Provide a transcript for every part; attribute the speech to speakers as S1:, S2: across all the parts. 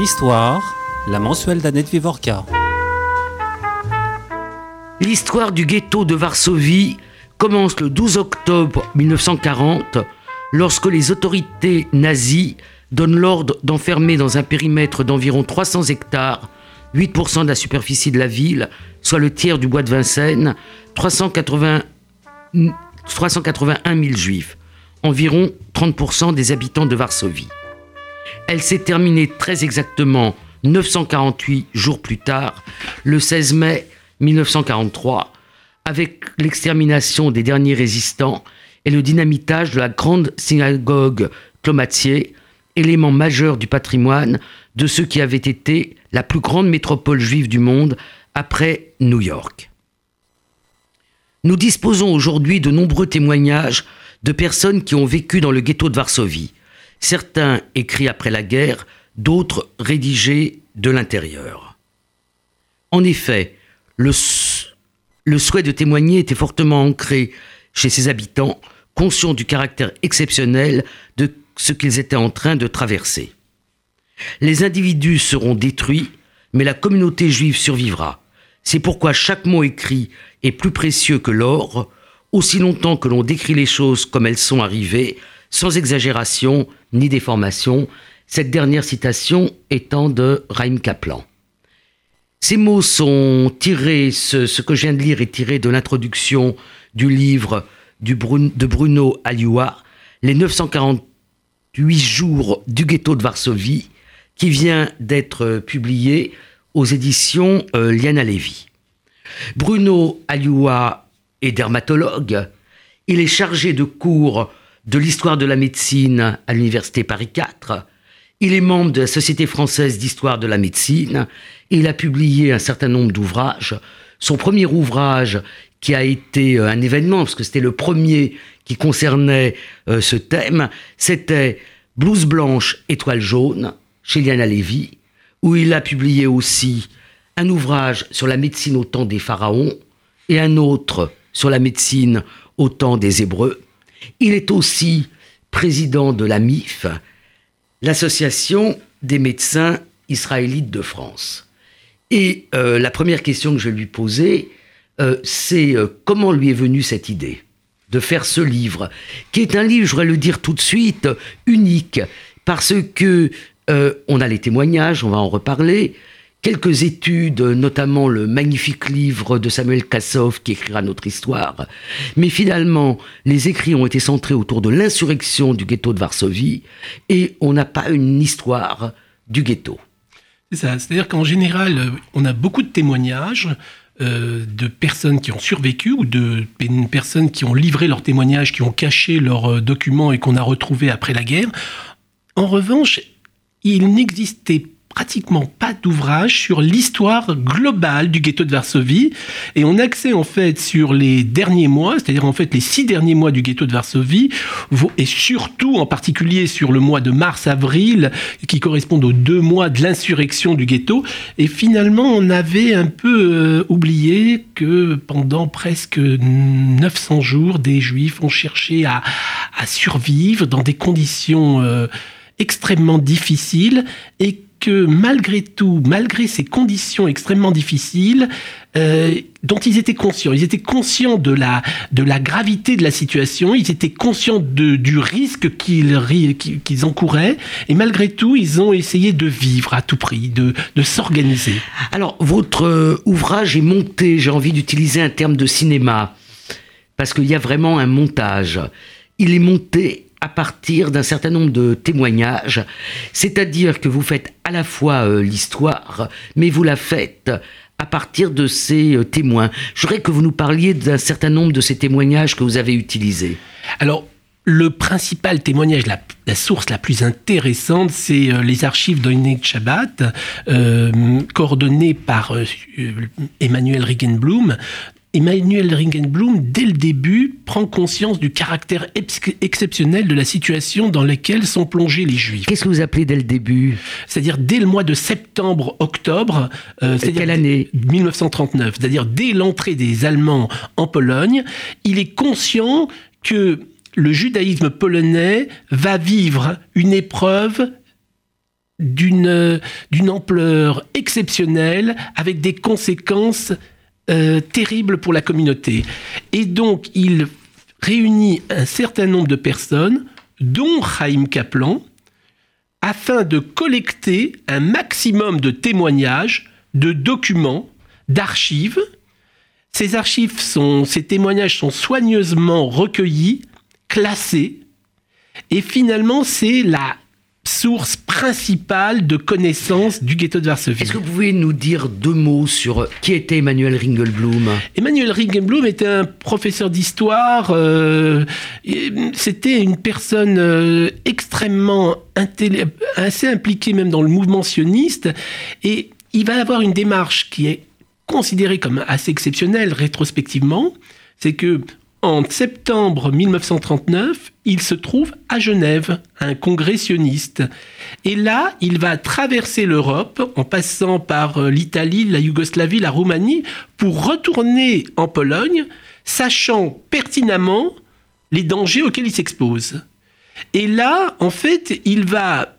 S1: Histoire, la mensuelle d'Annette Vivorca.
S2: L'histoire du ghetto de Varsovie commence le 12 octobre 1940 lorsque les autorités nazies donnent l'ordre d'enfermer dans un périmètre d'environ 300 hectares 8% de la superficie de la ville, soit le tiers du bois de Vincennes, 380, 381 000 juifs, environ 30% des habitants de Varsovie. Elle s'est terminée très exactement 948 jours plus tard, le 16 mai 1943, avec l'extermination des derniers résistants et le dynamitage de la grande synagogue Clomatier, élément majeur du patrimoine de ce qui avait été la plus grande métropole juive du monde après New York. Nous disposons aujourd'hui de nombreux témoignages de personnes qui ont vécu dans le ghetto de Varsovie, certains écrits après la guerre, d'autres rédigés de l'intérieur. En effet, le, souhait de témoigner était fortement ancré chez ses habitants, conscients du caractère exceptionnel de ce qu'ils étaient en train de traverser. Les individus seront détruits, mais la communauté juive survivra. C'est pourquoi chaque mot écrit est plus précieux que l'or, aussi longtemps que l'on décrit les choses comme elles sont arrivées, sans exagération ni déformation, cette dernière citation étant de Raim Kaplan. Ces mots sont tirés, ce, que je viens de lire est tiré de l'introduction du livre de Bruno Alioua, Les 948 jours du ghetto de Varsovie, qui vient d'être publié aux éditions euh, Liana Lévy. Bruno Alioua est dermatologue. Il est chargé de cours de l'histoire de la médecine à l'Université Paris IV. Il est membre de la Société française d'histoire de la médecine et il a publié un certain nombre d'ouvrages. Son premier ouvrage, qui a été euh, un événement, parce que c'était le premier qui concernait euh, ce thème, c'était Blouse blanche, étoile jaune, chez Liana Lévy, où il a publié aussi un ouvrage sur la médecine au temps des pharaons et un autre sur la médecine au temps des Hébreux. Il est aussi président de la MIF, l'Association des médecins israélites de France. Et euh, la première question que je lui poser, euh, c'est euh, comment lui est venue cette idée de faire ce livre, qui est un livre, je voudrais le dire tout de suite, unique, parce que on a les témoignages, on va en reparler. Quelques études, notamment le magnifique livre de Samuel Kassoff qui écrira notre histoire. Mais finalement, les écrits ont été centrés autour de l'insurrection du ghetto de Varsovie et on n'a pas une histoire du ghetto.
S3: C'est ça, c'est-à-dire qu'en général, on a beaucoup de témoignages euh, de personnes qui ont survécu ou de personnes qui ont livré leurs témoignages, qui ont caché leurs euh, documents et qu'on a retrouvés après la guerre. En revanche, il n'existait pratiquement pas d'ouvrage sur l'histoire globale du ghetto de Varsovie. Et on accède en fait sur les derniers mois, c'est-à-dire en fait les six derniers mois du ghetto de Varsovie et surtout en particulier sur le mois de mars-avril qui correspondent aux deux mois de l'insurrection du ghetto. Et finalement on avait un peu euh, oublié que pendant presque 900 jours des juifs ont cherché à, survivre dans des conditions euh, extrêmement difficile et que malgré tout, malgré ces conditions extrêmement difficiles, euh, dont ils étaient conscients, ils étaient conscients de la, de la gravité de la situation, ils étaient conscients de, du risque qu'ils encouraient, et malgré tout, ils ont essayé de vivre à tout prix, de, de s'organiser.
S2: Alors, votre euh, ouvrage est monté, j'ai envie d'utiliser un terme de cinéma, parce qu'il y a vraiment un montage. Il est monté à partir d'un certain nombre de témoignages, c'est-à-dire que vous faites à la fois euh, l'histoire, mais vous la faites à partir de ces euh, témoins. Je voudrais que vous nous parliez d'un certain nombre de ces témoignages que vous avez utilisés.
S3: Alors, le principal témoignage, la, source la plus intéressante, c'est euh, les archives d'Oinek Shabbat, coordonnées par Emmanuel Regenblum, Emmanuel Ringenblum, dès le début, prend conscience du caractère exceptionnel de la situation dans laquelle sont plongés les Juifs.
S2: Qu'est-ce que vous appelez dès le début?
S3: C'est-à-dire dès le mois de septembre-octobre.
S2: Euh, quelle année?
S3: 1939. C'est-à-dire dès l'entrée des Allemands en Pologne, il est conscient que le judaïsme polonais va vivre une épreuve d'une d'une ampleur exceptionnelle, avec des conséquences euh, terribles pour la communauté. Et donc, il réunit un certain nombre de personnes, dont Chaim Kaplan, afin de collecter un maximum de témoignages, de documents, d'archives. Ces archives ces témoignages sont soigneusement recueillis, classés, et finalement, c'est la source principale de connaissances du ghetto de Varsovie.
S2: Est-ce que vous pouvez nous dire deux mots sur qui était Emmanuel Ringelblum?
S3: Emmanuel Ringelblum était un professeur d'histoire. Euh, C'était une personne euh, extrêmement assez impliquée même dans le mouvement sioniste. Et il va avoir une démarche qui est considérée comme assez exceptionnelle rétrospectivement. C'est que en septembre 1939, il se trouve à Genève, un congrès sioniste. Et là, il va traverser l'Europe en passant par euh, l'Italie, la Yougoslavie, la Roumanie, pour retourner en Pologne, sachant pertinemment les dangers auxquels il s'expose. Et là, en fait, il va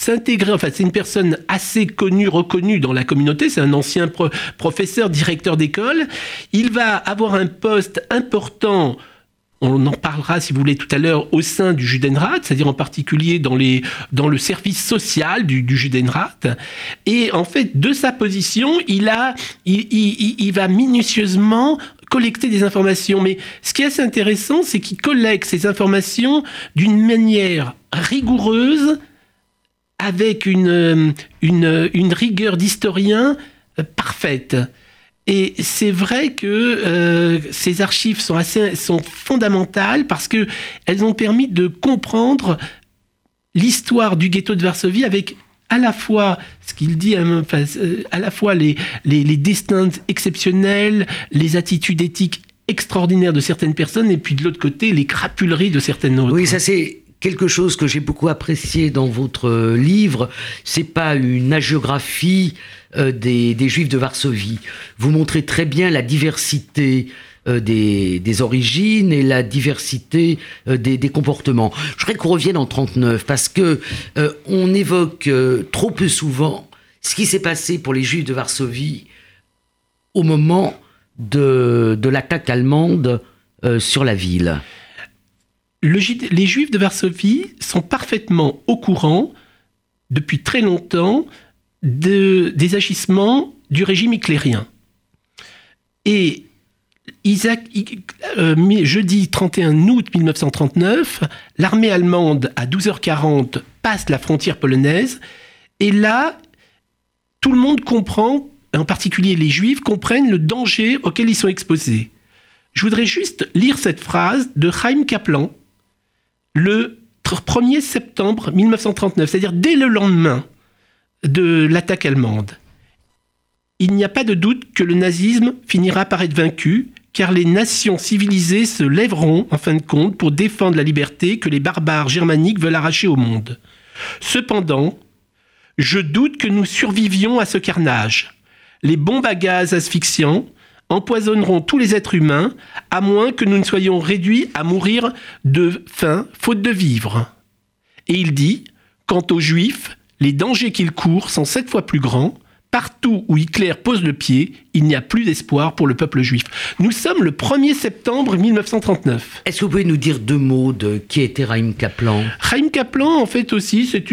S3: s'intégrer, enfin c'est une personne assez connue, reconnue dans la communauté, c'est un ancien professeur, directeur d'école, il va avoir un poste important on en parlera, si vous voulez, tout à l'heure, au sein du Judenrat, c'est-à-dire en particulier dans, les, dans le service social du, Judenrat. Et en fait, de sa position, il, a, il, il va minutieusement collecter des informations. Mais ce qui est assez intéressant, c'est qu'il collecte ces informations d'une manière rigoureuse, avec une, euh, une, une rigueur d'historien euh, parfaite. Et c'est vrai que euh, ces archives sont, assez, sont fondamentales parce qu'elles ont permis de comprendre l'histoire du ghetto de Varsovie avec à la fois ce qu'il dit, à la fois les, les, les, destins exceptionnels, les attitudes éthiques extraordinaires de certaines personnes, et puis de l'autre côté, les crapuleries de certaines autres.
S2: Oui, ça c'est quelque chose que j'ai beaucoup apprécié dans votre euh, livre, c'est pas une agiographie euh, des, Juifs de Varsovie. Vous montrez très bien la diversité euh, des, origines et la diversité des, comportements. Je voudrais qu'on revienne en 39 parce que on évoque trop peu souvent ce qui s'est passé pour les Juifs de Varsovie au moment de, de l'attaque allemande sur la ville
S3: les Juifs de Varsovie sont parfaitement au courant, depuis très longtemps, des agissements du régime hitlérien. Et euh, jeudi 31 août 1939, l'armée allemande, à 12h40, passe la frontière polonaise. Et là, tout le monde comprend, en particulier les Juifs, comprennent le danger auquel ils sont exposés. Je voudrais juste lire cette phrase de Chaim Kaplan, le 1er septembre 1939, c'est-à-dire dès le lendemain de l'attaque allemande. Il n'y a pas de doute que le nazisme finira par être vaincu, car les nations civilisées se lèveront, en fin de compte, pour défendre la liberté que les barbares germaniques veulent arracher au monde. Cependant, je doute que nous survivions à ce carnage. Les bombes à gaz asphyxiants, empoisonneront tous les êtres humains, à moins que nous ne soyons réduits à mourir de faim, faute de vivre. Et il dit, quant aux Juifs, les dangers qu'ils courent sont sept fois plus grands, Partout où Hitler pose le pied, il n'y a plus d'espoir pour le peuple juif. Nous sommes le 1er septembre 1939.
S2: Est-ce que vous pouvez nous dire deux mots de qui était Raïm Kaplan?
S3: Raïm Kaplan, en fait aussi, c'est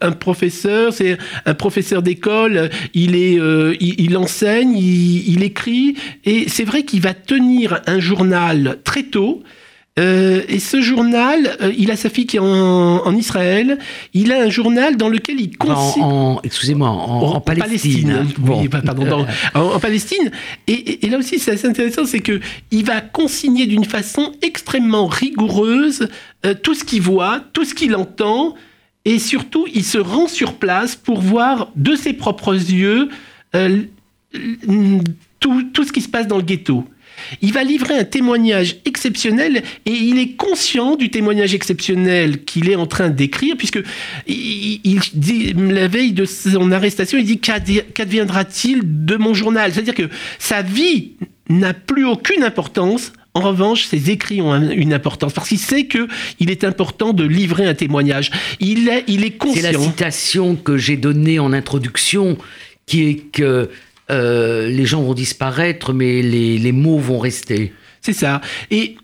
S3: un, professeur, c'est un professeur d'école. Il est, euh, il, enseigne, il écrit, et c'est vrai qu'il va tenir un journal très tôt. Euh, et ce journal, euh, il a sa fille qui est en, Israël. Il a un journal dans lequel il
S2: En, excusez-moi, en, Palestine.
S3: Oui, pardon, en, Palestine. Et, là aussi, c'est assez intéressant, c'est que il va consigner d'une façon extrêmement rigoureuse euh, tout ce qu'il voit, tout ce qu'il entend, et surtout, il se rend sur place pour voir de ses propres yeux tout, tout ce qui se passe dans le ghetto. Il va livrer un témoignage exceptionnel et il est conscient du témoignage exceptionnel qu'il est en train d'écrire, puisque il, dit, la veille de son arrestation, il dit qu'adviendra-t-il de mon journal? C'est-à-dire que sa vie n'a plus aucune importance En revanche, ses écrits ont une importance parce qu'il sait que il est important de livrer un témoignage. Il est, il est conscient.
S2: C'est la citation que j'ai donnée en introduction, qui est que euh, les gens vont disparaître, mais les, les mots vont rester.
S3: C'est ça. Et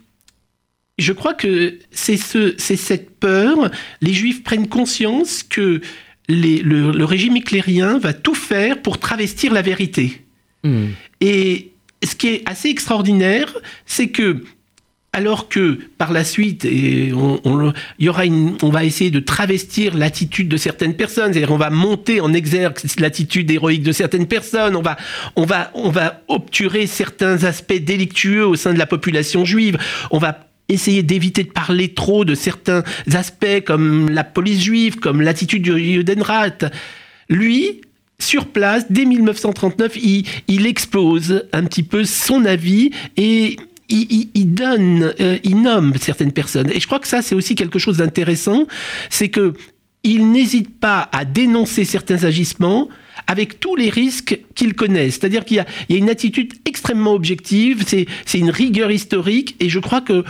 S3: je crois que c'est ce, cette peur. Les Juifs prennent conscience que les, le, régime éclérien va tout faire pour travestir la vérité. Hmm. Et ce qui est assez extraordinaire, c'est que alors que par la suite, et on, y aura une, on va essayer de travestir l'attitude de certaines personnes, c'est-à-dire on va monter en exergue l'attitude héroïque de certaines personnes, on va, on va, on va obturer certains aspects délictueux au sein de la population juive, on va essayer d'éviter de parler trop de certains aspects comme la police juive, comme l'attitude du Judenrat. Lui, sur place, dès 1939, il, il expose un petit peu son avis et euh, il nomme certaines personnes. Et je crois que ça, c'est aussi quelque chose d'intéressant, c'est que il n'hésite pas à dénoncer certains agissements avec tous les risques qu'il connaît. C'est-à-dire qu'il y, a, une attitude extrêmement objective, c'est une rigueur historique, et je crois que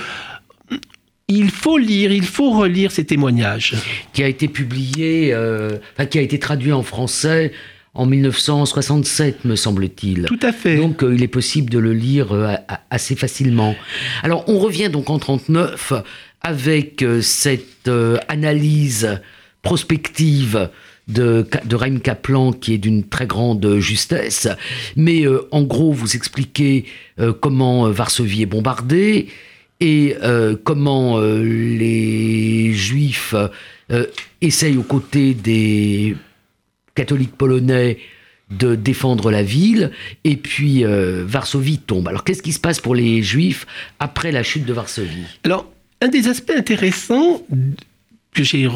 S3: il faut lire, il faut relire ces témoignages.
S2: Qui a été publié, euh, qui a été traduit en français en 1967, me semble-t-il.
S3: Tout à fait.
S2: Donc euh, il est possible de le lire euh, assez facilement. Alors on revient donc en 39 avec cette analyse prospective de, de Raim Kaplan qui est d'une très grande justesse. Mais en gros, vous expliquez comment Varsovie est bombardée, et euh, comment euh, les juifs euh, essayent aux côtés des catholiques polonais de défendre la ville, et puis Varsovie tombe. Alors qu'est-ce qui se passe pour les juifs après la chute de Varsovie?
S3: Alors, un des aspects intéressants que j'ai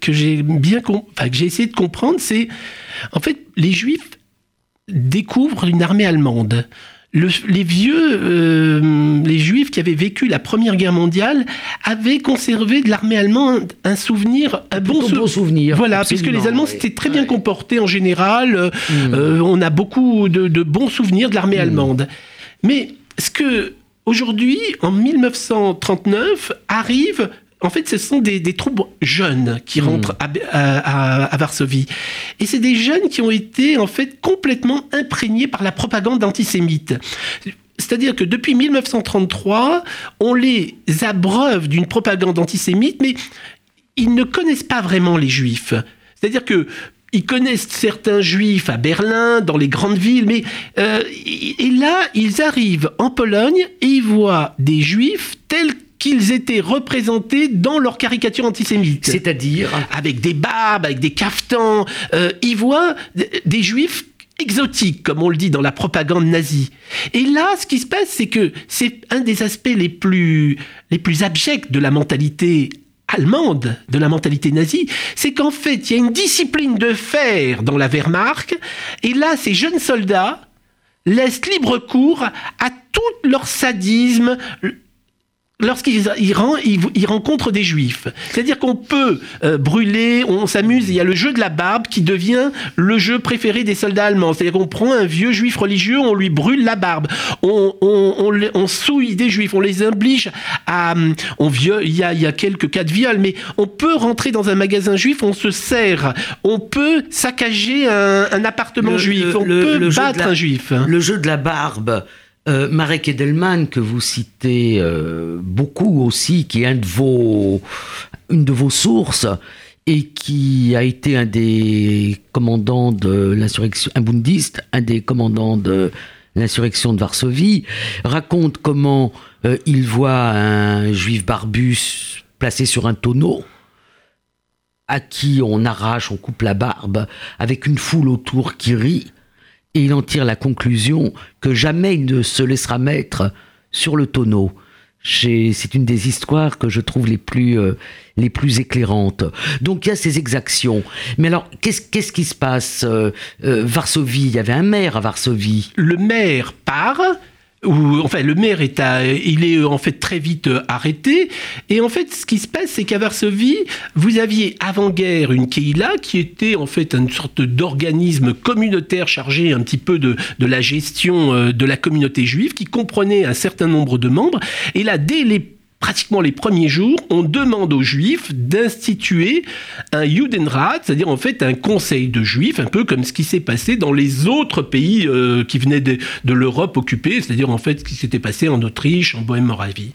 S3: que j'ai bien enfin, que j'ai essayé de comprendre, c'est en fait les juifs découvrent une armée allemande les vieux, euh, les juifs qui avaient vécu la Première Guerre mondiale avaient conservé de l'armée allemande un souvenir, un bon,
S2: souvenir.
S3: Voilà, puisque les Allemands s'étaient très bien comportés en général. Euh, hmm. euh, on a beaucoup de, bons souvenirs de l'armée hmm. allemande. Mais ce que aujourd'hui, en 1939, arrive en fait, ce sont des, troupes jeunes qui hmm. rentrent à, Varsovie. Et c'est des jeunes qui ont été, en fait, complètement imprégnés par la propagande antisémite. C'est-à-dire que depuis 1933, on les abreuve d'une propagande antisémite, mais ils ne connaissent pas vraiment les juifs. C'est-à-dire que ils connaissent certains juifs à Berlin, dans les grandes villes, mais euh, et là, ils arrivent en Pologne et ils voient des juifs tels qu'ils étaient représentés dans leur caricature antisémite.
S2: C'est-à-dire
S3: Avec des barbes, avec des caftans. Euh, ils voient des juifs exotiques, comme on le dit dans la propagande nazie. Et là, ce qui se passe, c'est que c'est un des aspects les plus, les plus abjects de la mentalité allemande, de la mentalité nazie, c'est qu'en fait, il y a une discipline de fer dans la Wehrmacht, et là, ces jeunes soldats laissent libre cours à tout leur sadisme, lorsqu'ils ils, rencontrent des juifs. C'est-à-dire qu'on peut euh, brûler, on s'amuse, il y a le jeu de la barbe qui devient le jeu préféré des soldats allemands. C'est-à-dire qu'on prend un vieux juif religieux, on lui brûle la barbe, on, on, souille des juifs, on les oblige à... On viole, il, y a, il y a quelques cas de viol, mais on peut rentrer dans un magasin juif, on se sert, on peut saccager un, appartement juif, on peut battre un juif.
S2: Le jeu de la barbe euh, Marek Edelman, que vous citez euh, beaucoup aussi, qui est un de vos, une de vos sources, et qui a été un des commandants de l'insurrection, un bundiste, un des commandants de l'insurrection de Varsovie, raconte comment euh, il voit un juif barbus placé sur un tonneau à qui on arrache, on coupe la barbe, avec une foule autour qui rit, et il en tire la conclusion que jamais il ne se laissera mettre sur le tonneau. C'est une des histoires que je trouve les plus, euh, les plus éclairantes. Donc il y a ces exactions. Mais alors, qu'est-ce qui se passe euh, euh, Varsovie, il y avait un maire à Varsovie.
S3: Le maire part, où, enfin, le maire est à, il est en fait très vite arrêté. Et en fait, ce qui se passe, c'est qu'à Varsovie, vous aviez avant-guerre une Keila qui était en fait une sorte d'organisme communautaire chargé un petit peu de, de la gestion de la communauté juive, qui comprenait un certain nombre de membres. Et là, dès les pratiquement les premiers jours, on demande aux juifs d'instituer un Judenrat, c'est-à-dire en fait un conseil de juifs, un peu comme ce qui s'est passé dans les autres pays euh, qui venaient de, l'Europe occupée, c'est-à-dire en fait ce qui s'était passé en Autriche, en Bohème-Moravie.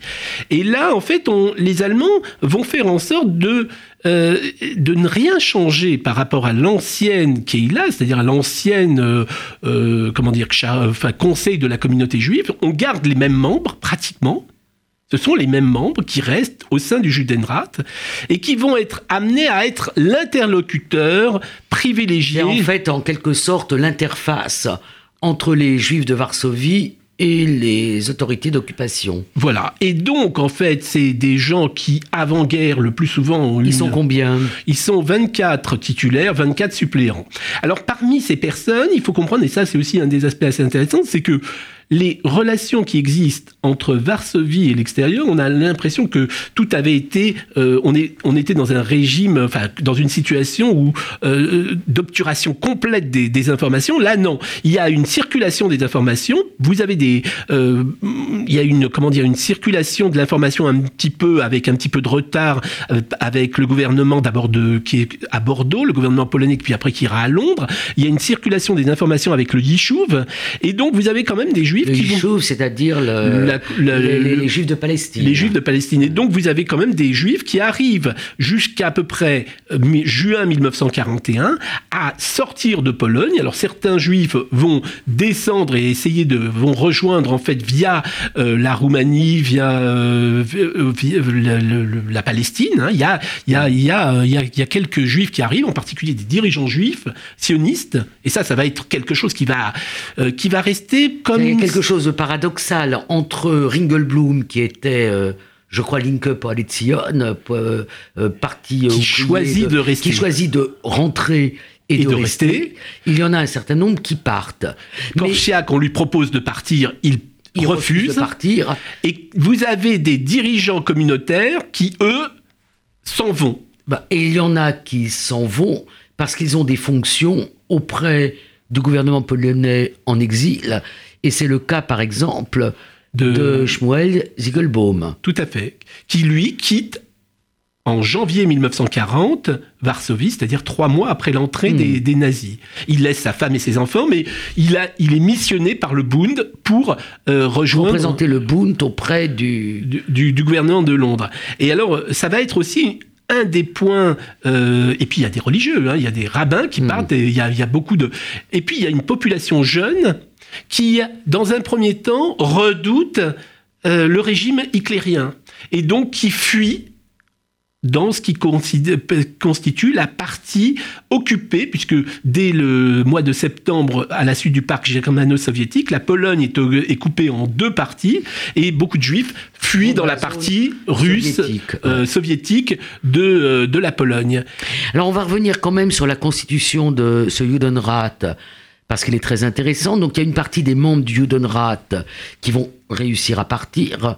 S3: Et là, en fait, on, les Allemands vont faire en sorte de euh, de ne rien changer par rapport à l'ancienne Keila, c'est-à-dire à, l'ancienne, euh, comment dire, enfin, conseil de la communauté juive. On garde les mêmes membres pratiquement, ce sont les mêmes membres qui restent au sein du Judenrat et qui vont être amenés à être l'interlocuteur privilégié.
S2: Et en fait, en quelque sorte, l'interface entre les Juifs de Varsovie et les autorités d'occupation.
S3: Voilà. Et donc, en fait, c'est des gens qui, avant-guerre, le plus souvent...
S2: Ils sont combien?
S3: Ils sont 24 titulaires, 24 suppléants. Alors, parmi ces personnes, il faut comprendre, et ça c'est aussi un des aspects assez intéressants, c'est que les relations qui existent entre Varsovie et l'extérieur, on a l'impression que tout avait été, euh, on, est, on était dans un régime, enfin dans une situation où euh, d'obturation complète des, informations. Là, non, il y a une circulation des informations. Vous avez des, euh, il y a une, comment dire, une circulation de l'information un petit peu avec un petit peu de retard avec le gouvernement d'abord de qui est à Bordeaux, le gouvernement polonais, puis après qui ira à Londres. Il y a une circulation des informations avec le Yishuv, et donc vous avez quand même des juifs
S2: le c'est-à-dire les, Juifs de Palestine.
S3: Les Juifs de Palestine. Et donc vous avez quand même des Juifs qui arrivent jusqu'à à peu près euh, juin 1941 à sortir de Pologne. Alors certains Juifs vont descendre et essayer de vont rejoindre en fait via euh, la Roumanie, via, euh, la, Palestine. Il, y a, il, y a, il, y a, il, y a, il y a quelques Juifs qui arrivent, en particulier des dirigeants juifs sionistes. Et ça, ça va être quelque chose qui va qui va rester comme une
S2: quelque chose de paradoxal entre Ringelblum, qui était, euh, je crois, Link Up à euh, euh, parti
S3: qui choisit de, rester,
S2: qui choisit de rentrer et, de, rester. Il y en a un certain nombre qui partent.
S3: Korchiak, on lui propose de partir, il refuse.
S2: de partir.
S3: Et vous avez des dirigeants communautaires qui, eux, s'en vont.
S2: Bah, et il y en a qui s'en vont parce qu'ils ont des fonctions auprès du gouvernement polonais en exil et c'est le cas, par exemple, de, de Shmuel Ziegelbaum.
S3: Tout à fait. Qui, lui, quitte en janvier 1940 Varsovie, c'est-à-dire trois mois après l'entrée hmm. des, nazis. Il laisse sa femme et ses enfants, mais il, a, il est missionné par le Bund pour euh, rejoindre...
S2: Représenter le Bund auprès du...
S3: Du, gouvernement de Londres. Et alors, ça va être aussi un des points, euh, et puis il y a des religieux, hein, il y a des rabbins qui hmm. partent, et il y, a, il y a beaucoup de... Et puis il y a une population jeune qui, dans un premier temps, redoute euh, le régime hitlérien. Et donc qui fuit dans ce qui constitue la partie occupée, puisque dès le mois de septembre, à la suite du parc germano-soviétique, la Pologne est, coupée en deux parties, et beaucoup de juifs fuient dans la partie russe, soviétique, euh, de, euh, de la Pologne.
S2: Alors on va revenir quand même sur la constitution de ce Judenrat parce qu'il est très intéressant. Donc il y a une partie des membres du Judenrat qui vont réussir à partir,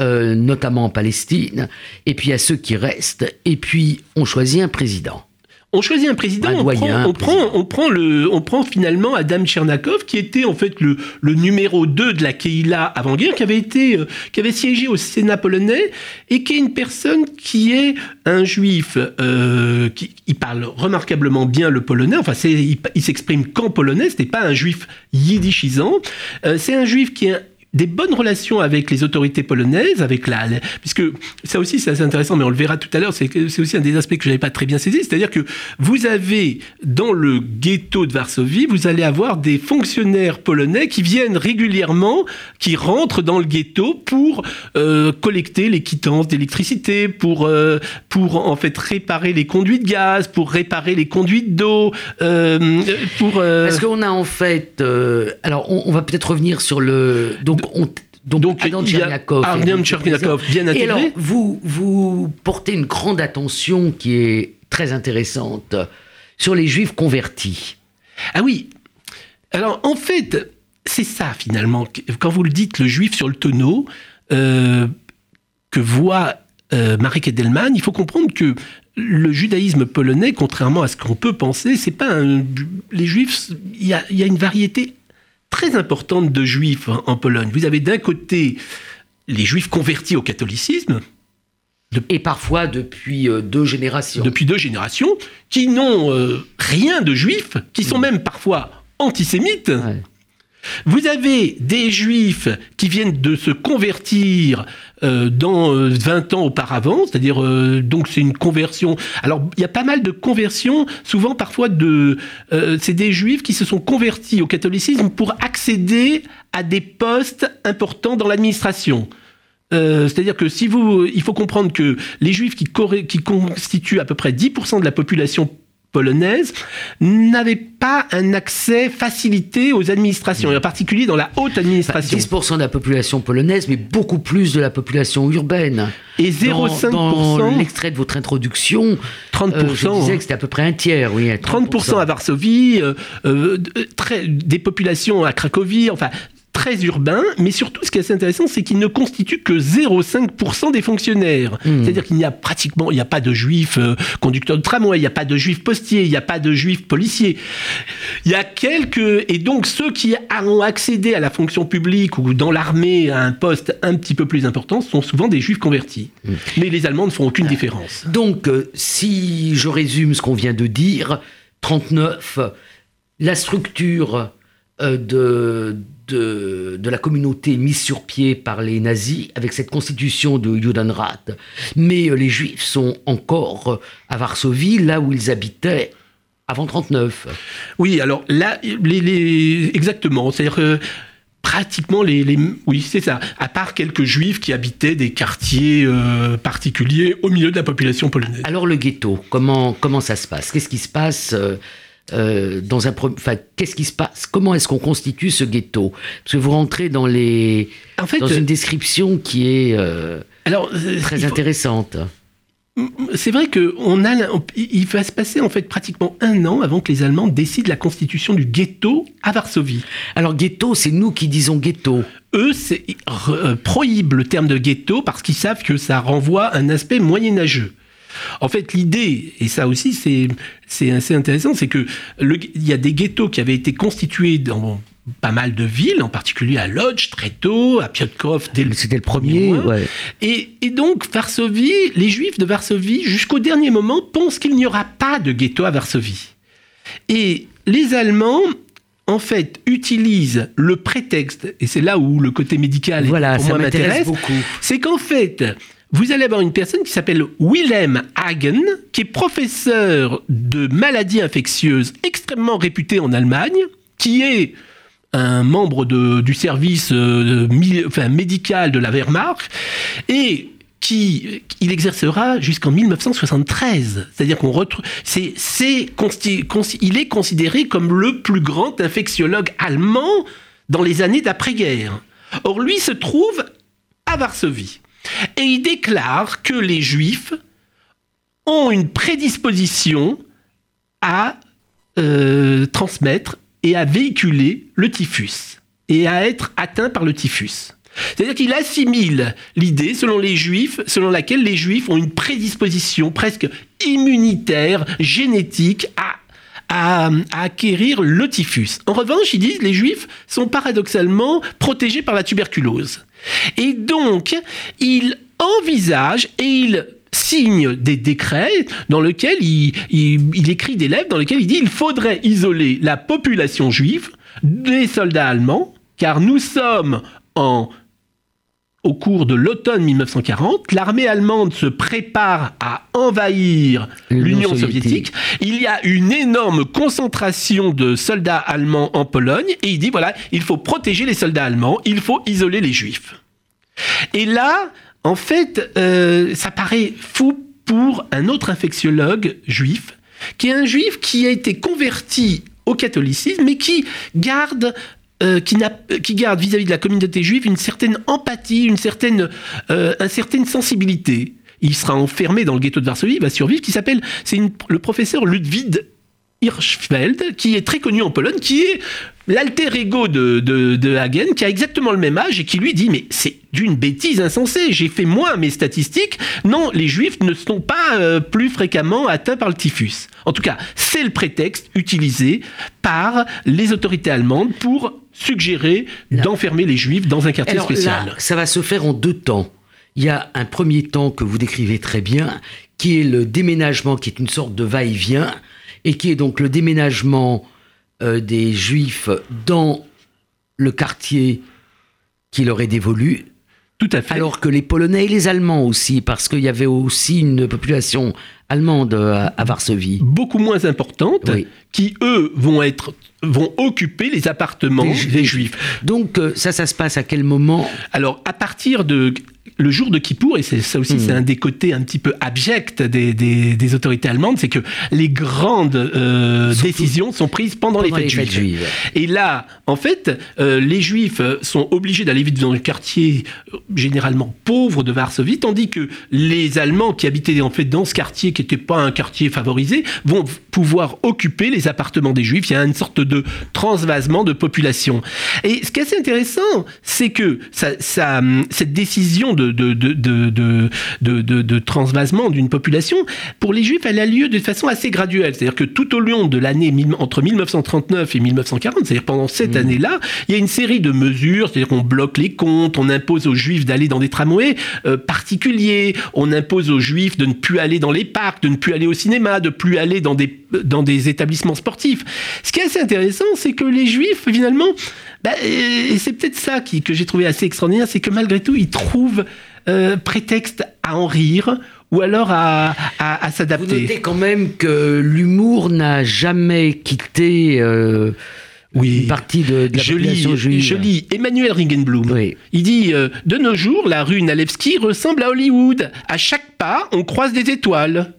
S2: euh, notamment en Palestine, et puis il y a ceux qui restent, et puis on choisit un président
S3: on choisit un président, on, prend, on, prend, le, on prend finalement Adam Tchernakov, qui était en fait le, numéro 2 de la Keila avant-guerre, qui avait été, euh, qui avait siégé au Sénat polonais, et qui est une personne qui est un juif, euh, qui il parle remarquablement bien le polonais, enfin il, il s'exprime qu'en polonais, ce n'est pas un juif yiddishisant, euh, c'est un juif qui est des bonnes relations avec les autorités polonaises, avec la, puisque ça aussi c'est assez intéressant, mais on le verra tout à l'heure, c'est aussi un des aspects que je n'avais pas très bien saisi, c'est-à-dire que vous avez dans le ghetto de Varsovie, vous allez avoir des fonctionnaires polonais qui viennent régulièrement, qui rentrent dans le ghetto pour euh, collecter les quittances d'électricité, pour euh, pour en fait réparer les conduits de gaz, pour réparer les conduits d'eau, euh, pour
S2: parce qu'on a en fait, alors on, on va peut-être revenir sur le donc, donc Adam Tcherniakov.
S3: bien intégré. Et alors,
S2: vous, vous portez une grande attention qui est très intéressante sur les juifs convertis.
S3: Ah oui. Alors, en fait, c'est ça finalement. Quand vous le dites, le juif sur le tonneau, euh, que voit euh, Marek Edelman, il faut comprendre que le judaïsme polonais, contrairement à ce qu'on peut penser, c'est pas un, les juifs. Il y a, y a, une variété très importante de juifs en Pologne. Vous avez d'un côté les juifs convertis au catholicisme.
S2: De, et parfois depuis euh, deux générations.
S3: Depuis deux générations, qui n'ont euh, rien de juifs, qui sont mmh. même parfois antisémites. Ouais. Vous avez des juifs qui viennent de se convertir euh, dans 20 euh, ans auparavant, c'est-à-dire euh, donc c'est une conversion. Alors il y a pas mal de conversions, souvent parfois de euh, c'est des juifs qui se sont convertis au catholicisme pour accéder à des postes importants dans l'administration. C'est-à-dire que si vous, il faut comprendre que les juifs qui, qui constituent à peu près 10% de la population polonaise n'avait pas un accès facilité aux administrations, et en particulier dans la haute administration.
S2: 10% de la population polonaise, mais beaucoup plus de la population urbaine.
S3: Et 0,5%.
S2: Dans, dans l'extrait de votre introduction,
S3: 30%. Euh,
S2: je disais que c'était à peu près un tiers, oui.
S3: 30%, 30 à Varsovie, euh, euh, très, des populations à Cracovie, enfin, très urbain, mais surtout ce qui est assez intéressant, c'est qu'il ne constitue que 0,5% des fonctionnaires. Mmh. C'est-à-dire qu'il n'y a pratiquement, il n'y a pas de juifs euh, conducteurs de tramway, il n'y a pas de juifs postiers, il n'y a pas de juifs policiers. Il y a quelques, et donc ceux qui ont accédé à la fonction publique ou dans l'armée à un poste un petit peu plus important sont souvent des juifs convertis. Mmh. Mais les Allemands ne font aucune différence.
S2: Donc, euh, si je résume ce qu'on vient de dire, 39, la structure euh, de de, de, la communauté mise sur pied par les nazis avec cette constitution de Judenrat. Mais euh, les juifs sont encore euh, à Varsovie, là où ils habitaient avant 39.
S3: Oui, alors là, les, les, exactement. C'est-à-dire que pratiquement les, les oui c'est ça à part quelques juifs qui habitaient des quartiers euh, particuliers au milieu de la population polonaise
S2: alors le ghetto comment comment ça se passe? Qu'est-ce qui se passe euh, euh, dans un enfin qu'est-ce qui se passe? Comment est-ce qu'on constitue ce ghetto? Parce que vous rentrez dans les en fait, dans une description qui est euh, alors très faut... intéressante
S3: c'est vrai que on a, il va se passer en fait pratiquement un an avant que les Allemands décident la constitution du ghetto à Varsovie.
S2: Alors ghetto, c'est nous qui disons ghetto.
S3: Eux, c'est euh, prohibent le terme de ghetto parce qu'ils savent que ça renvoie à un aspect moyenâgeux. En fait, l'idée, et ça aussi c'est assez intéressant, c'est que le, il y a des ghettos qui avaient été constitués dans pas mal de villes, en particulier à Lodz, très tôt, à Piotrków.
S2: C'était le premier. Ouais.
S3: Et, et, donc, Varsovie, les Juifs de Varsovie, jusqu'au dernier moment, pensent qu'il n'y aura pas de ghetto à Varsovie. Et les Allemands, en fait, utilisent le prétexte, et c'est là où le côté médical
S2: voilà,
S3: m'intéresse, c'est qu'en fait, vous allez avoir une personne qui s'appelle Willem Hagen, qui est professeur de maladies infectieuses extrêmement réputé en Allemagne, qui est un membre du service euh, médical de la Wehrmacht, et qui il exercera jusqu'en 1973. C'est-à-dire qu'on retrouve, il est considéré comme le plus grand infectiologue allemand dans les années d'après-guerre. Or, lui se trouve à Varsovie. Et il déclare que les juifs ont une prédisposition à euh, transmettre et à véhiculer le typhus et à être atteint par le typhus. C'est-à-dire qu'il assimile l'idée, selon les juifs, selon laquelle les juifs ont une prédisposition presque immunitaire, génétique, à, à, acquérir le typhus. En revanche, ils disent les juifs sont paradoxalement protégés par la tuberculose. Et donc, il envisage et il signe des décrets dans lesquels il, écrit des lettres dans lesquelles il dit il faudrait isoler la population juive des soldats allemands, car nous sommes en au cours de l'automne 1940, l'armée allemande se prépare à envahir l'Union soviétique. soviétique. Il y a une énorme concentration de soldats allemands en Pologne et il dit voilà, il faut protéger les soldats allemands, il faut isoler les juifs. Et là, en fait, euh, ça paraît fou pour un autre infectiologue juif, qui est un juif qui a été converti au catholicisme, mais qui garde euh, qui, qui, garde vis-à-vis -vis de la communauté juive une certaine empathie, une certaine, euh, une certaine sensibilité. Il sera enfermé dans le ghetto de Varsovie, il va survivre, qui s'appelle, c'est le professeur Ludwig Hirschfeld, qui est très connu en Pologne, qui est l'alter ego de, de, Hagen qui a exactement le même âge et qui lui dit mais c'est d'une bêtise insensée, j'ai fait moins mes statistiques, non, les juifs ne sont pas euh, plus fréquemment atteints par le typhus. En tout cas, c'est le prétexte utilisé par les autorités allemandes pour suggérer d'enfermer les juifs dans un quartier spécial.
S2: ça va se faire en deux temps. Il y a un premier temps que vous décrivez très bien, qui est le déménagement, qui est une sorte de va-et-vient, et qui est donc le déménagement euh, des Juifs dans le quartier qui leur est dévolu.
S3: Tout à fait.
S2: Alors que les Polonais et les Allemands aussi, parce qu'il y avait aussi une population allemande euh, à, Varsovie.
S3: Beaucoup moins importante, qui eux vont être vont occuper les appartements des, Juifs.
S2: Donc euh, ça, ça se passe à quel moment?
S3: Alors à partir de le jour de Kippour, et c'est ça aussi, c'est hmm. un des côtés un petit peu abjects des, des, autorités allemandes, c'est que les grandes euh, décisions sont prises pendant, les fêtes, juives. Et là, en fait, euh, les juifs sont obligés d'aller vite dans le quartier généralement pauvre de Varsovie, tandis que les Allemands qui habitaient en fait dans ce quartier, qui n'était pas un quartier favorisé, vont pouvoir occuper les appartements des juifs. Il y a une sorte de transvasement de population. Et ce qui est assez intéressant, c'est que ça, ça, cette décision de, de, de, de, de transvasement d'une population, pour les Juifs, elle a lieu de façon assez graduelle. C'est-à-dire que tout au long de l'année entre 1939 et 1940, c'est-à-dire pendant cette mmh. année-là, il y a une série de mesures, c'est-à-dire qu'on bloque les comptes, on impose aux Juifs d'aller dans des tramways euh, particuliers, on impose aux Juifs de ne plus aller dans les parcs, de ne plus aller au cinéma, de plus aller dans des, dans des établissements sportifs. Ce qui est assez intéressant, c'est que les Juifs, finalement, bah, et c'est peut-être ça qui, que j'ai trouvé assez extraordinaire, c'est que malgré tout, ils trouvent euh, prétexte à en rire ou alors à, à, s'adapter.
S2: Vous notez quand même que l'humour n'a jamais quitté euh, oui. une partie de, la population juive.
S3: Je lis Emmanuel Ringenblum. Il dit euh, De nos jours, la rue Nalewski ressemble à Hollywood. À chaque pas, on croise des étoiles.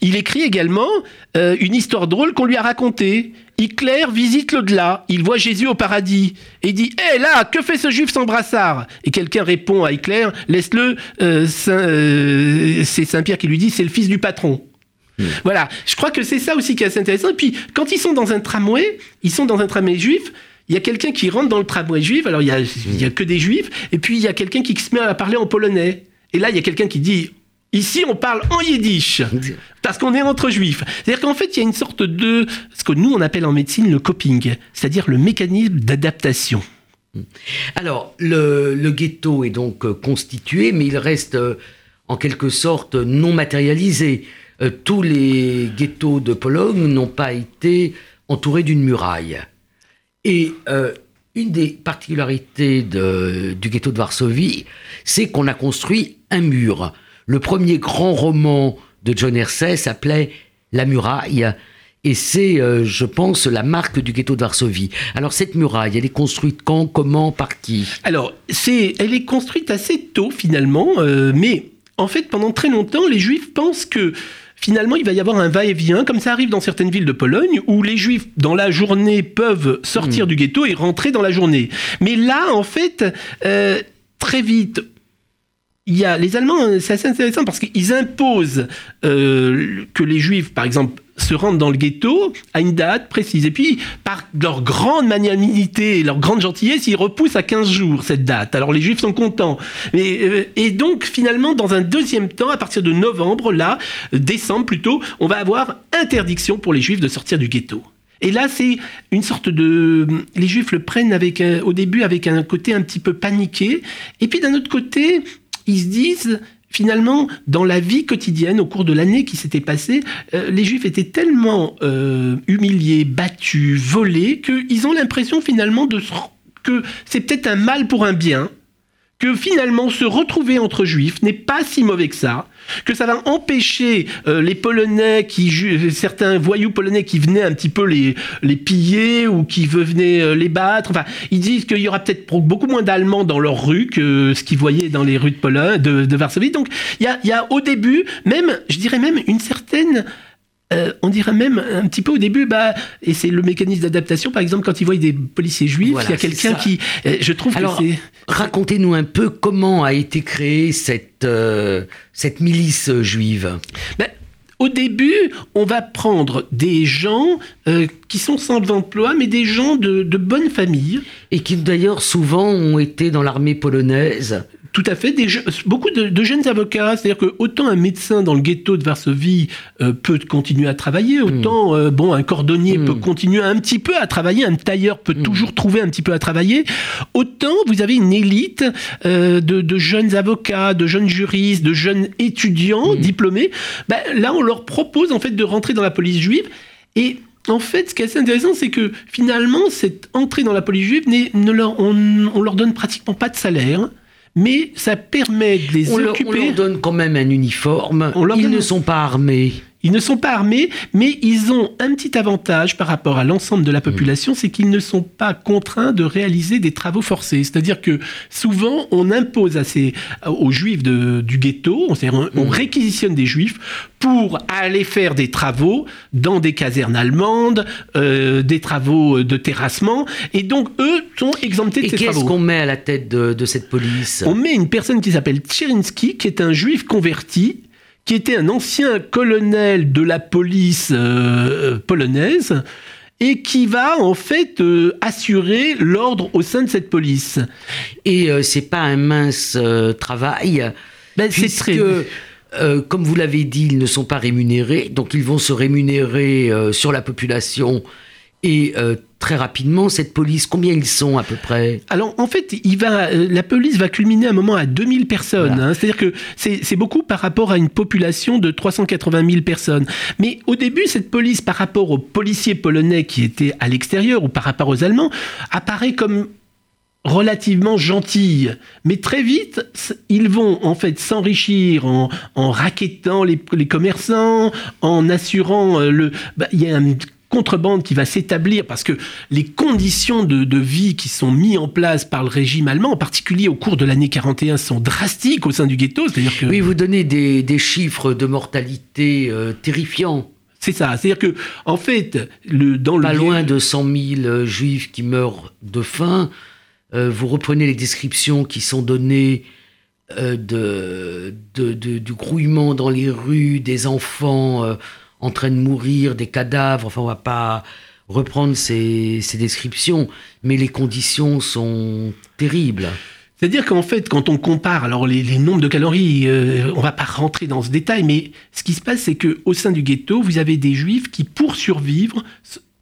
S3: Il écrit également une histoire drôle qu'on lui a racontée. Hitler visite l'au-delà, il voit Jésus au paradis, et dit Hé là, que fait ce juif sans brassard? Et quelqu'un répond à Hitler Laisse-le, euh, euh, c'est Saint-Pierre qui lui dit C'est le fils du patron. Hmm. Voilà, je crois que c'est ça aussi qui est assez intéressant. Et puis, quand ils sont dans un tramway, ils sont dans un tramway juif, il y a quelqu'un qui rentre dans le tramway juif, alors il n'y a, a, que des juifs, et puis il y a quelqu'un qui se met à parler en polonais. Et là, il y a quelqu'un qui dit Ici, on parle en yiddish, parce qu'on est entre juifs. C'est-à-dire qu'en fait, il y a une sorte de ce que nous, on appelle en médecine le coping, c'est-à-dire le mécanisme d'adaptation.
S2: Alors, le, ghetto est donc euh, constitué, mais il reste euh, en quelque sorte non matérialisé. Euh, tous les ghettos de Pologne n'ont pas été entourés d'une muraille. Et une des particularités du ghetto de Varsovie, c'est qu'on a construit un mur. Le premier grand roman de John Hersey s'appelait La muraille. Et c'est, euh, je pense, la marque du ghetto de Varsovie. Alors cette muraille, elle est construite quand, comment, par qui?
S3: Alors, c'est, elle est construite assez tôt finalement, euh, mais en fait, pendant très longtemps, les Juifs pensent que finalement, il va y avoir un va-et-vient, comme ça arrive dans certaines villes de Pologne, où les Juifs, dans la journée, peuvent sortir hmm. du ghetto et rentrer dans la journée. Mais là, en fait, euh, très vite, il y a les Allemands, euh, c'est assez intéressant parce qu'ils imposent euh, que les Juifs, par exemple, se rendent dans le ghetto à une date précise. Et puis, par leur grande magnanimité et leur grande gentillesse, ils repoussent à 15 jours cette date. Alors les Juifs sont contents. Et, euh, et donc, finalement, dans un deuxième temps, à partir de novembre, là, décembre plutôt, on va avoir interdiction pour les Juifs de sortir du ghetto. Et là, c'est une sorte de... Les Juifs le prennent avec au début avec un côté un petit peu paniqué. Et puis d'un autre côté, ils se disent finalement, dans la vie quotidienne, au cours de l'année qui s'était passée, euh, les Juifs étaient tellement euh, humiliés, battus, volés, qu'ils ont l'impression finalement de que c'est peut-être un mal pour un bien, que finalement se retrouver entre juifs n'est pas si mauvais que ça, que ça va empêcher euh, les Polonais, qui certains voyous polonais qui venaient un petit peu les, les piller ou qui venaient euh, les battre. Enfin, ils disent qu'il y aura peut-être beaucoup moins d'Allemands dans leurs rues que ce qu'ils voyaient dans les rues de Pologne, de, de Varsovie. Donc, il y a, y a au début même, je dirais même une certaine euh, on dirait même un petit peu au début, bah, et c'est le mécanisme d'adaptation, par exemple, quand ils voient des policiers juifs, il y a quelqu'un qui. Euh, je trouve
S2: Alors, que c'est. Racontez-nous un peu comment a été créée cette, euh, cette milice juive.
S3: Ben, au début, on va prendre des gens euh, qui sont sans emploi, mais des gens de, de bonne famille.
S2: Et qui d'ailleurs souvent ont été dans l'armée polonaise.
S3: Tout à fait, des, beaucoup de, jeunes avocats. C'est-à-dire que autant un médecin dans le ghetto de Varsovie euh, peut continuer à travailler, hmm. autant euh, bon un cordonnier peut hmm. continuer un petit peu à travailler, un tailleur peut hmm. toujours trouver un petit peu à travailler. Autant vous avez une élite euh, de, jeunes avocats, de jeunes juristes, de jeunes étudiants diplômés. Ben, là, on leur propose en fait de rentrer dans la police juive et en fait, ce qui est assez intéressant, c'est que finalement, cette entrée dans la police juive, ne leur, on, on leur donne pratiquement pas de salaire mais ça permet de les occuper.
S2: on leur donne quand même un uniforme. Ils ne sont pas armés.
S3: Ils ne sont pas armés, mais ils ont un petit avantage par rapport à l'ensemble de la population, c'est qu'ils ne sont pas contraints de réaliser des travaux forcés. C'est-à-dire que souvent, on impose à ces, aux juifs du ghetto, on, on mm. réquisitionne des juifs pour aller faire des travaux dans des casernes allemandes, euh, des travaux de terrassement, et donc eux sont exemptés de ces travaux.
S2: Et qu'est-ce qu'on met à la tête de, cette police?
S3: On met une personne qui s'appelle Tcherinsky, qui est un juif converti, qui était un ancien colonel de la police euh, euh, polonaise et qui va en fait euh, assurer l'ordre au sein de cette police.
S2: Et c'est pas un mince travail. Ben, c'est très comme vous l'avez dit, ils ne sont pas rémunérés, donc ils vont se rémunérer sur la population et très rapidement, cette police, combien ils sont à peu près?
S3: Alors en fait, il va, euh, la police va culminer à un moment à 2000 personnes. Hein. C'est-à-dire que c'est beaucoup par rapport à une population de 380 000 personnes. Mais au début, cette police, par rapport aux policiers polonais qui étaient à l'extérieur ou par rapport aux Allemands, apparaît comme relativement gentille. Mais très vite, ils vont en fait s'enrichir en, en raquettant les, les, commerçants, en assurant euh, le... Bah, il y a un contrebande qui va s'établir parce que les conditions de, vie qui sont mises en place par le régime allemand, en particulier au cours de l'année 41, sont drastiques au sein du ghetto.
S2: C'est-à-dire que... Oui, vous donnez des, chiffres de mortalité euh, terrifiants.
S3: C'est ça. C'est-à-dire que, en fait, le, dans
S2: Pas loin de 100 000 euh, juifs qui meurent de faim. Euh, vous reprenez les descriptions qui sont données de, du grouillement dans les rues, des enfants en train de mourir, des cadavres. Enfin, on va pas reprendre ces, descriptions, mais les conditions sont terribles.
S3: C'est-à-dire qu'en fait, quand on compare, alors les, nombres de calories, on euh, on va pas rentrer dans ce détail, mais ce qui se passe, c'est que au sein du ghetto, vous avez des juifs qui, pour survivre,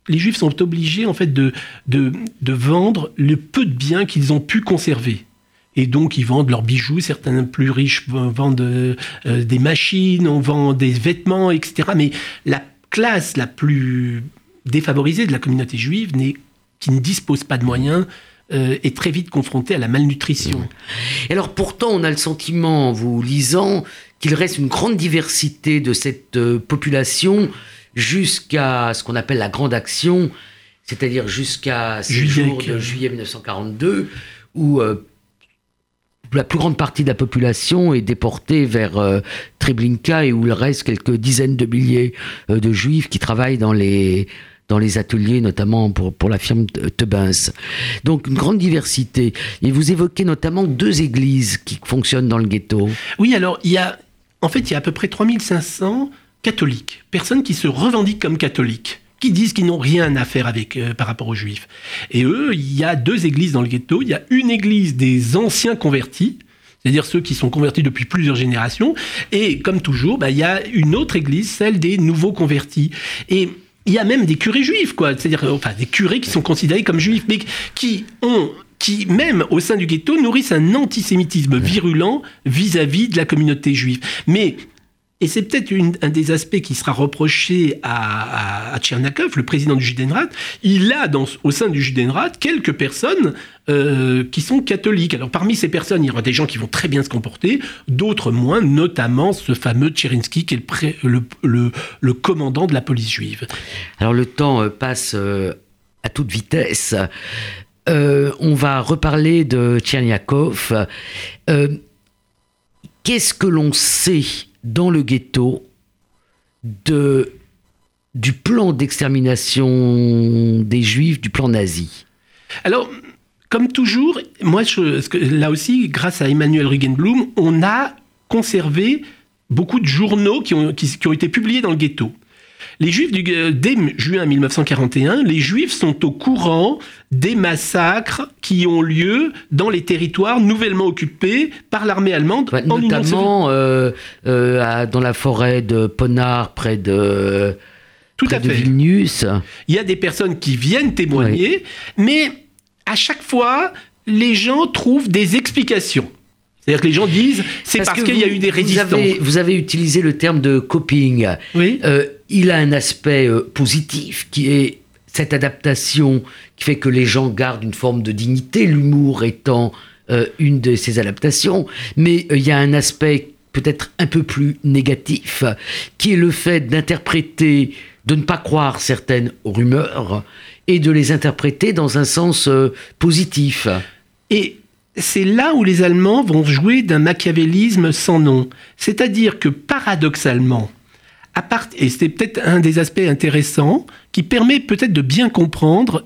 S3: les juifs sont obligés en fait de, de, de vendre le peu de biens qu'ils ont pu conserver et donc ils vendent leurs bijoux. Certains plus riches vendent euh, des machines, on vend des vêtements, etc. Mais la classe la plus défavorisée de la communauté juive, qui ne dispose pas de moyens, euh, est très vite confrontée à la malnutrition.
S2: Et alors pourtant, on a le sentiment, en vous lisant, qu'il reste une grande diversité de cette euh, population jusqu'à ce qu'on appelle la grande action, c'est-à-dire jusqu'à ce jour de juillet 1942, où la plus grande partie de la population est déportée vers euh, Treblinka et où il reste quelques dizaines de milliers euh, de juifs qui travaillent dans les dans les ateliers, notamment pour, pour la firme Tebens. Donc une grande diversité. Et vous évoquez notamment deux églises qui fonctionnent dans le ghetto.
S3: Oui, alors il y a, en fait, il y a à peu près 3500 catholiques, personnes qui se revendiquent comme catholiques disent qu'ils n'ont rien à faire avec euh, par rapport aux juifs. Et eux, il y a deux églises dans le ghetto. Il y a une église des anciens convertis, c'est-à-dire ceux qui sont convertis depuis plusieurs générations. Et comme toujours, bah, il y a une autre église, celle des nouveaux convertis. Et il y a même des curés juifs, quoi. C'est-à-dire, enfin, des curés qui sont considérés comme juifs, mais qui ont qui, même au sein du ghetto, nourrissent un antisémitisme virulent vis-à-vis -vis de la communauté juive. Mais et c'est peut-être un des aspects qui sera reproché à, à, le président du Judenrat. Il a au sein du Judenrat quelques personnes euh, qui sont catholiques. Alors parmi ces personnes, il y aura des gens qui vont très bien se comporter, d'autres moins, notamment ce fameux Tcherinsky qui est le, commandant de la police juive.
S2: Alors le temps euh, passe euh, à toute vitesse. on va reparler de Tcherniakov. Qu'est-ce que l'on sait dans le ghetto de, du plan d'extermination des juifs, du plan nazi
S3: Alors, comme toujours, moi, je, là aussi, grâce à Emmanuel Rugenblum, on a conservé beaucoup de journaux qui ont, qui, qui ont été publiés dans le ghetto. Les Juifs, du, euh, dès juin 1941, les Juifs sont au courant des massacres qui ont lieu dans les territoires nouvellement occupés par l'armée allemande.
S2: Ouais,
S3: en Union
S2: notamment euh, euh, à- dans la forêt de Ponard, près de,
S3: Tout
S2: près
S3: à
S2: de
S3: fait.
S2: Vilnius.
S3: Il y a des personnes qui viennent témoigner, mais à chaque fois, les gens trouvent des explications. C'est-à-dire que les gens disent, c'est parce,
S2: que
S3: qu'il y a eu des
S2: vous
S3: résistances.
S2: avez, vous avez utilisé le terme de coping.
S3: Oui.
S2: Euh, il a un aspect euh, positif qui est cette adaptation qui fait que les gens gardent une forme de dignité, l'humour étant euh, une de ces adaptations. Mais euh, il y a un aspect peut-être un peu plus négatif qui est le fait d'interpréter, de ne pas croire certaines rumeurs et de les interpréter dans un sens positif.
S3: Et c'est là où les Allemands vont jouer d'un machiavélisme sans nom. C'est-à-dire que paradoxalement, et c'est peut-être un des aspects intéressants qui permet peut-être de bien comprendre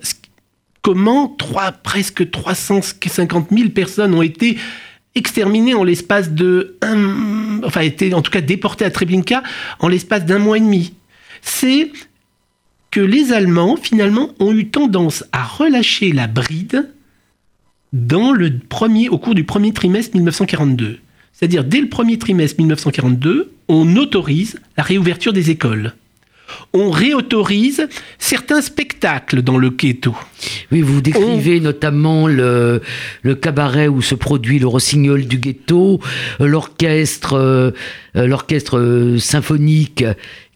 S3: comment trois, presque 350 000 personnes ont été exterminées en l'espace de enfin été en tout cas déportées à Treblinka en l'espace d'un mois et demi. C'est que les Allemands finalement ont eu tendance à relâcher la bride dans le premier, au cours du premier trimestre 1942. C'est-à-dire, dès le premier trimestre 1942, on autorise la réouverture des écoles. On réautorise certains spectacles dans le ghetto.
S2: Oui, vous décrivez notamment le, le cabaret où se produit le rossignol du ghetto, l'orchestre, euh, l'orchestre euh, symphonique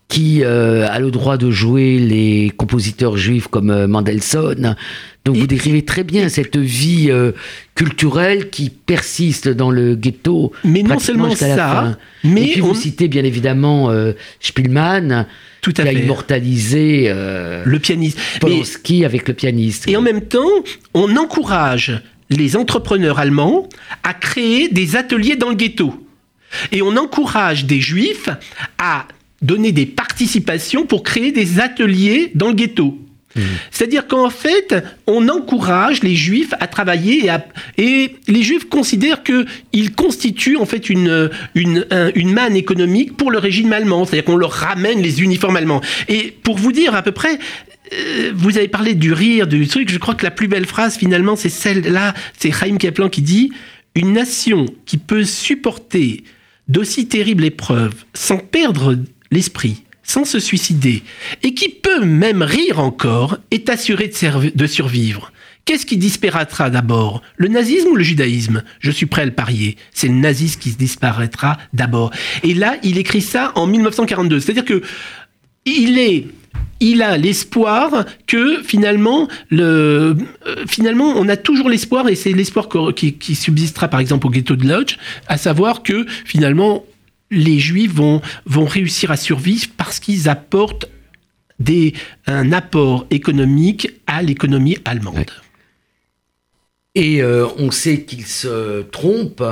S2: qui euh, a le droit de jouer les compositeurs juifs comme Mendelssohn. Donc vous décrivez très bien cette vie euh, culturelle qui persiste dans le ghetto.
S3: Mais non seulement
S2: la
S3: ça,
S2: fin.
S3: mais
S2: Et puis
S3: on-
S2: vous citez bien évidemment euh, Spielmann,
S3: Tout
S2: qui a immortalisé euh,
S3: Le pianiste. Mais-
S2: Polanski avec le pianiste.
S3: Et en même temps, on encourage les entrepreneurs allemands à créer des ateliers dans le ghetto. Et on encourage des juifs à donner des participations pour créer des ateliers dans le ghetto. C'est-à-dire qu'en fait, on encourage les juifs à travailler et, les juifs considèrent qu'ils constituent en fait une, une, un- une manne économique pour le régime allemand. C'est-à-dire qu'on leur ramène les uniformes allemands. Et pour vous dire à peu près, euh, vous avez parlé du rire, du truc, je crois que la plus belle phrase finalement c'est celle-là, c'est Chaim Kaplan qui dit « Une nation qui peut supporter d'aussi terribles épreuves sans perdre l'esprit, sans se suicider, et qui peut même rire encore, est assurée de, survivre. Qu'est-ce qui disparaîtra d'abord? Le nazisme ou le judaïsme? Je suis prêt à le parier. C'est le nazisme qui disparaîtra d'abord. Et là, il écrit ça en 1942. C'est-à-dire que il est il a l'espoir que finalement, le, euh, finalement, on a toujours l'espoir, et c'est l'espoir qui, qui subsistera par exemple au ghetto de Lodz, à savoir que finalement, les Juifs vont, réussir à survivre parce qu'ils apportent un apport économique à l'économie allemande.
S2: Et euh, on sait qu'il se trompe.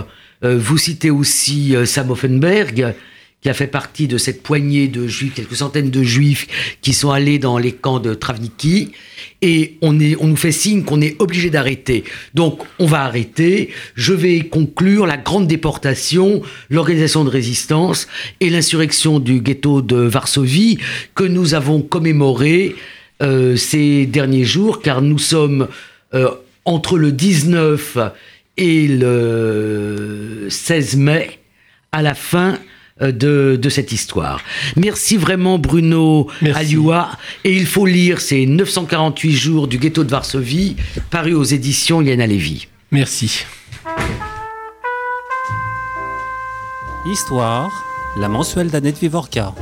S2: Euh, vous citez aussi euh, Sam Offenberg, qui a fait partie de cette poignée de juifs, quelques centaines de juifs qui sont allés dans les camps de Travniki. Et on, est, on nous fait signe qu'on est obligé d'arrêter. Donc on va arrêter. Je vais conclure la grande déportation, l'organisation de résistance et l'insurrection du ghetto de Varsovie que nous avons commémoré euh, ces derniers jours, car nous sommes euh, entre le 19 et le 16 mai, à la fin de, de cette histoire. Merci vraiment Bruno
S3: Merci.
S2: Alioua. Et il faut lire ces 948 jours du ghetto de Varsovie, paru aux éditions Liana Lévy.
S3: Merci.
S1: Histoire, la mensuelle d'Annette Vivorca.